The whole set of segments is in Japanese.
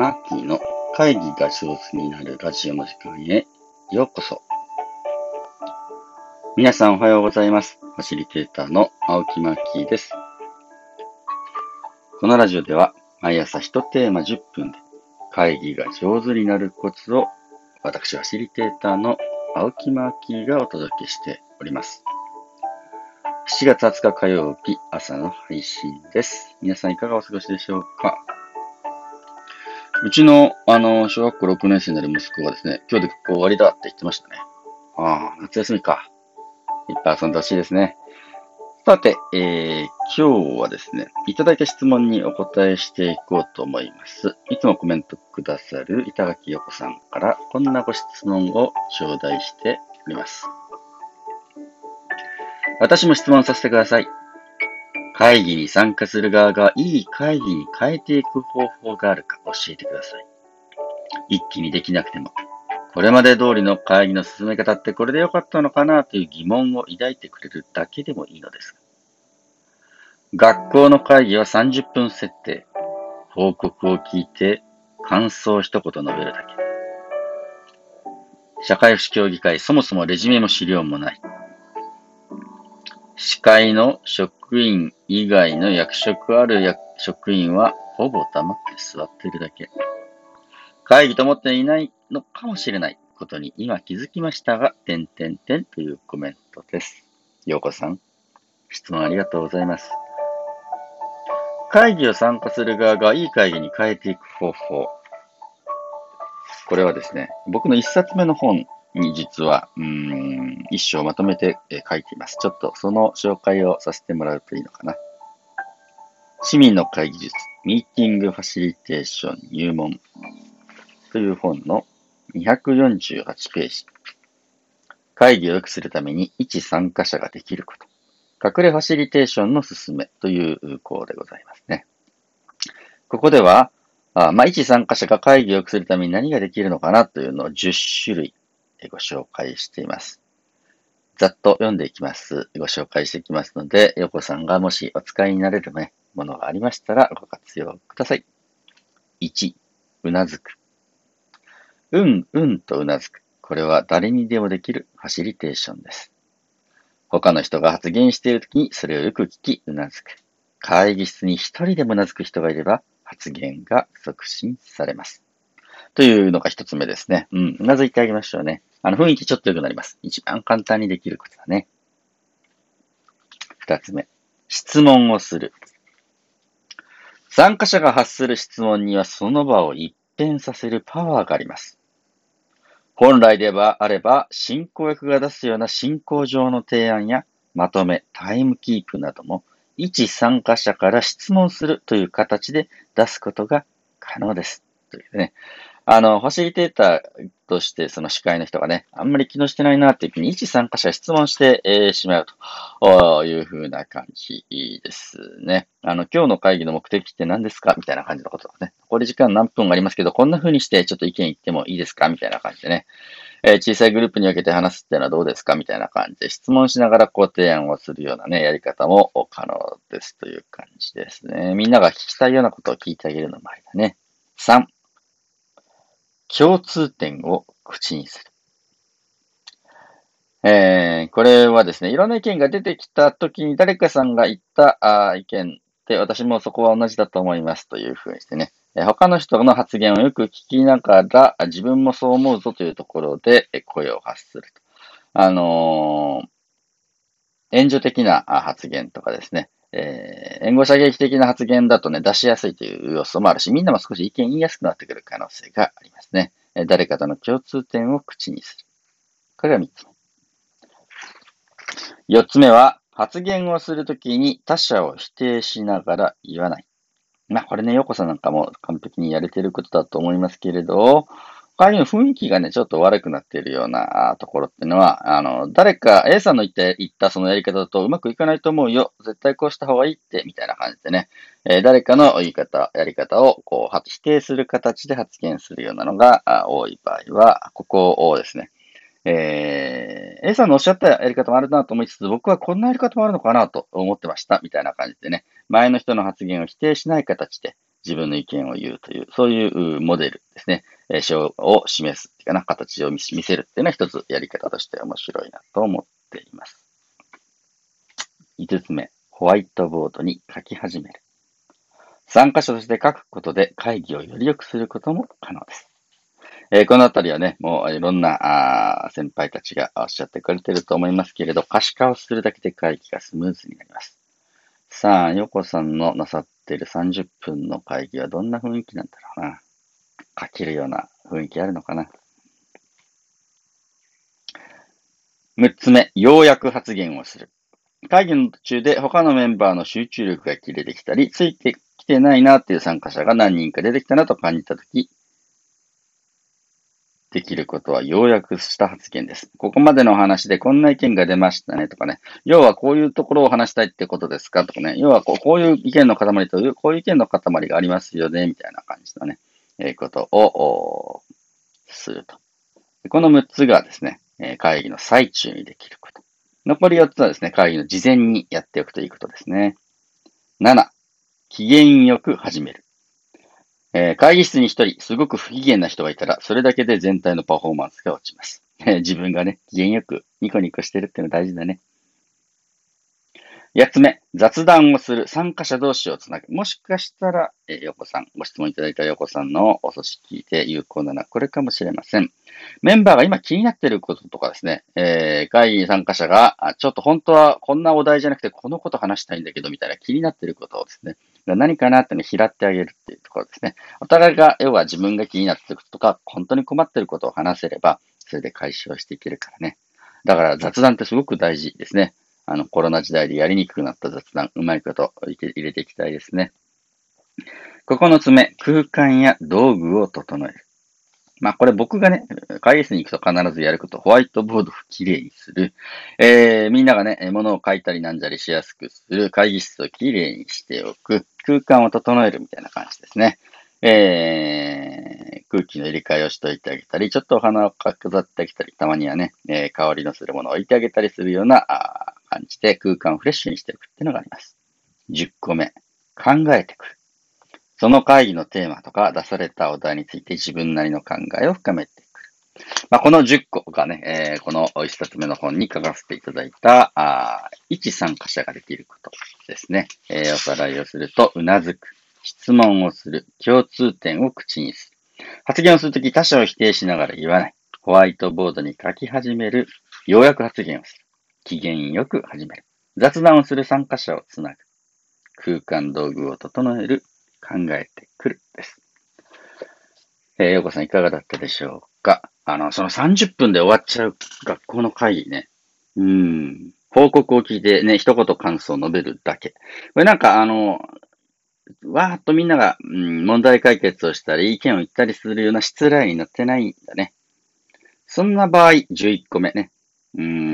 マーキーの会議が上手になるラジオの時間へようこそ。皆さんおはようございます。ファシリテーターの青木マーキーです。このラジオでは毎朝1テーマ10分で会議が上手になるコツを私ファシリテーターの青木マーキーがお届けしております。7月20日火曜日朝の配信です。皆さんいかがお過ごしでしょうか？うちの、あの、小学校6年生になる息子がですね、今日で学校終わりだって言ってましたね。ああ、夏休みか。いっぱい遊んでほしいですね。さて、えー、今日はですね、いただいた質問にお答えしていこうと思います。いつもコメントくださる板垣横さんからこんなご質問を頂戴しております。私も質問させてください。会議に参加する側がいい会議に変えていく方法があるか教えてください。一気にできなくても、これまで通りの会議の進め方ってこれでよかったのかなという疑問を抱いてくれるだけでもいいのです。学校の会議は30分設定。報告を聞いて感想を一言述べるだけ。社会福祉協議会、そもそもレジュメも資料もない。司会の職員以外の役職ある役職員はほぼ黙って座っているだけ。会議と思っていないのかもしれないことに今気づきましたが、点点点というコメントです。ようこさん、質問ありがとうございます。会議を参加する側がいい会議に変えていく方法。これはですね、僕の一冊目の本に実は、うん、一章まとめて、書いています。ちょっとその紹介をさせてもらうといいのかな。市民の会議術、ミーティングファシリテーション入門という本の248ページ。会議を良くするために一参加者ができること。隠れファシリテーションの進めという項でございますね。ここでは、あまあ、一参加者が会議を良くするために何ができるのかなというのを10種類ご紹介しています。ざっと読んでいきます。ご紹介していきますので、横さんがもしお使いになれる、ね、ものがありましたらご活用ください。1、うなずく。うん、うんとうなずく。これは誰にでもできるファシリテーションです。他の人が発言しているときにそれをよく聞き、うなずく。会議室に一人でもうなずく人がいれば発言が促進されます。というのが一つ目ですね。うん。うなずいてあげましょうね。あの、雰囲気ちょっと良くなります。一番簡単にできることだね。二つ目。質問をする。参加者が発する質問にはその場を一変させるパワーがあります。本来ではあれば、進行役が出すような進行上の提案やまとめ、タイムキープなども、一参加者から質問するという形で出すことが可能です。というね。あの、ファシリテーターとして、その司会の人がね、あんまり気のしてないなっていう時に、一参加者質問して、えー、しまうというふうな感じですね。あの、今日の会議の目的って何ですか？みたいな感じのことですね。残り時間何分ありますけど、こんな風にしてちょっと意見言ってもいいですか？みたいな感じでね。えー、小さいグループに分けて話すっていうのはどうですか？みたいな感じで質問しながらこう提案をするようなね、やり方も可能ですという感じですね。みんなが聞きたいようなことを聞いてあげるのもありだね。3、共通点を口にする。えー、これはですね、いろんな意見が出てきたときに誰かさんが言ったあ意見で、私もそこは同じだと思いますというふうにしてね、え他の人の発言をよく聞きながら、自分もそう思うぞというところで声を発すると。あのー、援助的な発言とかですね、えー、援護射撃的な発言だとね、出しやすいという要素もあるし、みんなも少し意見言いやすくなってくる可能性がありますね。えー、誰かとの共通点を口にする。これが3つ目。4つ目は、発言をするときに他者を否定しながら言わない。まあ、これね、ヨコさんなんかも完璧にやれてることだと思いますけれど、会議の雰囲気がね、ちょっと悪くなっているようなところっていうのは、あの、誰か A さんの言って、言ったそのやり方だとうまくいかないと思うよ。絶対こうした方がいいって、みたいな感じでね、えー、誰かの言い方、やり方を、こう、否定する形で発言するようなのが多い場合は、ここをですね、えー、A さんのおっしゃったやり方もあるなと思いつつ、僕はこんなやり方もあるのかなと思ってました、みたいな感じでね、前の人の発言を否定しない形で、自分の意見を言うという、そういうモデルですね。えー、を示すっていうかな、形を見せるっていうのは一つやり方として面白いなと思っています。5つ目、ホワイトボードに書き始める。参加者として書くことで会議をより良くすることも可能です。えー、このあたりはね、もういろんなあ先輩たちがおっしゃってくれてると思いますけれど、可視化をするだけで会議がスムーズになります。さあ、ヨコさんのなさっている30分の会議はどんな雰囲気なんだろうな。書けるような雰囲気あるのかな。6つ目、要約発言をする。会議の途中で他のメンバーの集中力が切れてきたり、ついてきてないなっていう参加者が何人か出てきたなと感じたとき、できることは要約した発言です。ここまでの話でこんな意見が出ましたねとかね。要はこういうところを話したいってことですかとかね。要はこうこういう意見の塊という、こういう意見の塊がありますよね、みたいな感じのね、えー、ことをすると。この6つがですね、会議の最中にできること。残り4つはですね、会議の事前にやっておくといいことですね。7、機嫌よく始める。えー、会議室に一人、すごく不機嫌な人がいたら、それだけで全体のパフォーマンスが落ちます。自分がね、機嫌よくニコニコしてるっていうの大事だね。八つ目、雑談をする参加者同士をつなぐ。もしかしたら、えー、横さん、ご質問いただいた横さんのお組織で有効なのはこれかもしれません。メンバーが今気になっていることとかですね、えー、会議参加者が、ちょっと本当はこんなお題じゃなくてこのこと話したいんだけどみたいな気になっていることをですね、何かなってね、拾ってあげるっていうところですね。お互いが、要は自分が気になっていることとか、本当に困っていることを話せれば、それで解消していけるからね。だから雑談ってすごく大事ですね。あの、コロナ時代でやりにくくなった雑談、うまいこと入れていきたいですね。9つ目、空間や道具を整える。まあこれ僕がね、会議室に行くと必ずやること、ホワイトボードをきれいにする。えー、みんながね、物を書いたりなんじゃりしやすくする。会議室をきれいにしておく。空間を整えるみたいな感じですね。えー、空気の入れ替えをしといてあげたり、ちょっとお花を飾ってあげたり、たまにはね、えー、香りのするものを置いてあげたりするような感じで空間をフレッシュにしていくっていうのがあります。10個目、考えてくる。その会議のテーマとか出されたお題について自分なりの考えを深めていく。まあ、この10個がね、えー、この1冊目の本に書かせていただいた、あ一参加者ができることですね。えー、おさらいをすると、うなずく。質問をする。共通点を口にする。発言をするとき他者を否定しながら言わない。ホワイトボードに書き始める。要約発言をする。機嫌よく始める。雑談をする参加者をつなぐ。空間道具を整える。考えてくる。です。えー、ようこさんいかがだったでしょうか？あの、その30分で終わっちゃう学校の会議ね。うん。報告を聞いてね、一言感想を述べるだけ。これなんかあの、わーっとみんなが、うん、問題解決をしたり、意見を言ったりするような失礼になってないんだね。そんな場合、11個目ね。うん、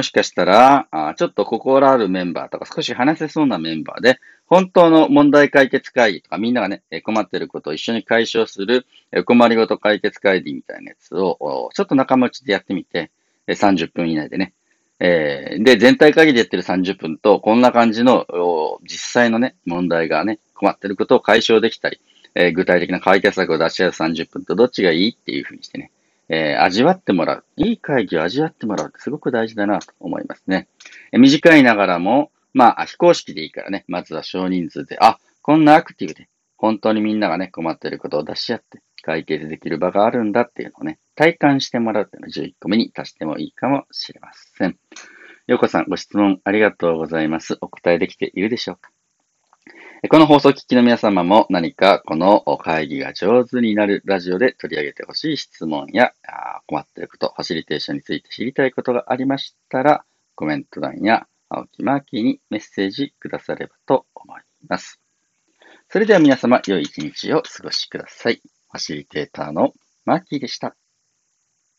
もしかしたらあ、ちょっと心あるメンバーとか、少し話せそうなメンバーで、本当の問題解決会議とか、みんながね、困っていることを一緒に解消する、困りごと解決会議みたいなやつを、ちょっと仲間内でやってみて、30分以内でね。え、で、全体会議でやってる30分と、こんな感じの、実際のね、問題がね、困ってることを解消できたり、え、具体的な解決策を出し合う30分とどっちがいいっていうふうにしてね、えー、味わってもらう。いい会議を味わってもらうってすごく大事だなと思いますね。えー、短いながらも、まあ、非公式でいいからね、まずは少人数で、あ、こんなアクティブで、本当にみんながね、困っていることを出し合って、解決できる場があるんだっていうのをね、体感してもらうっていうのを11個目に足してもいいかもしれません。ようこさん、ご質問ありがとうございます。お答えできているでしょうか？この放送を聞きの皆様も何かこの会議が上手になるラジオで取り上げてほしい質問や困っていること、ファシリテーションについて知りたいことがありましたら、コメント欄や青木マーキーにメッセージくださればと思います。それでは皆様、良い一日をお過ごしください。ファシリテーターのマーキーでした。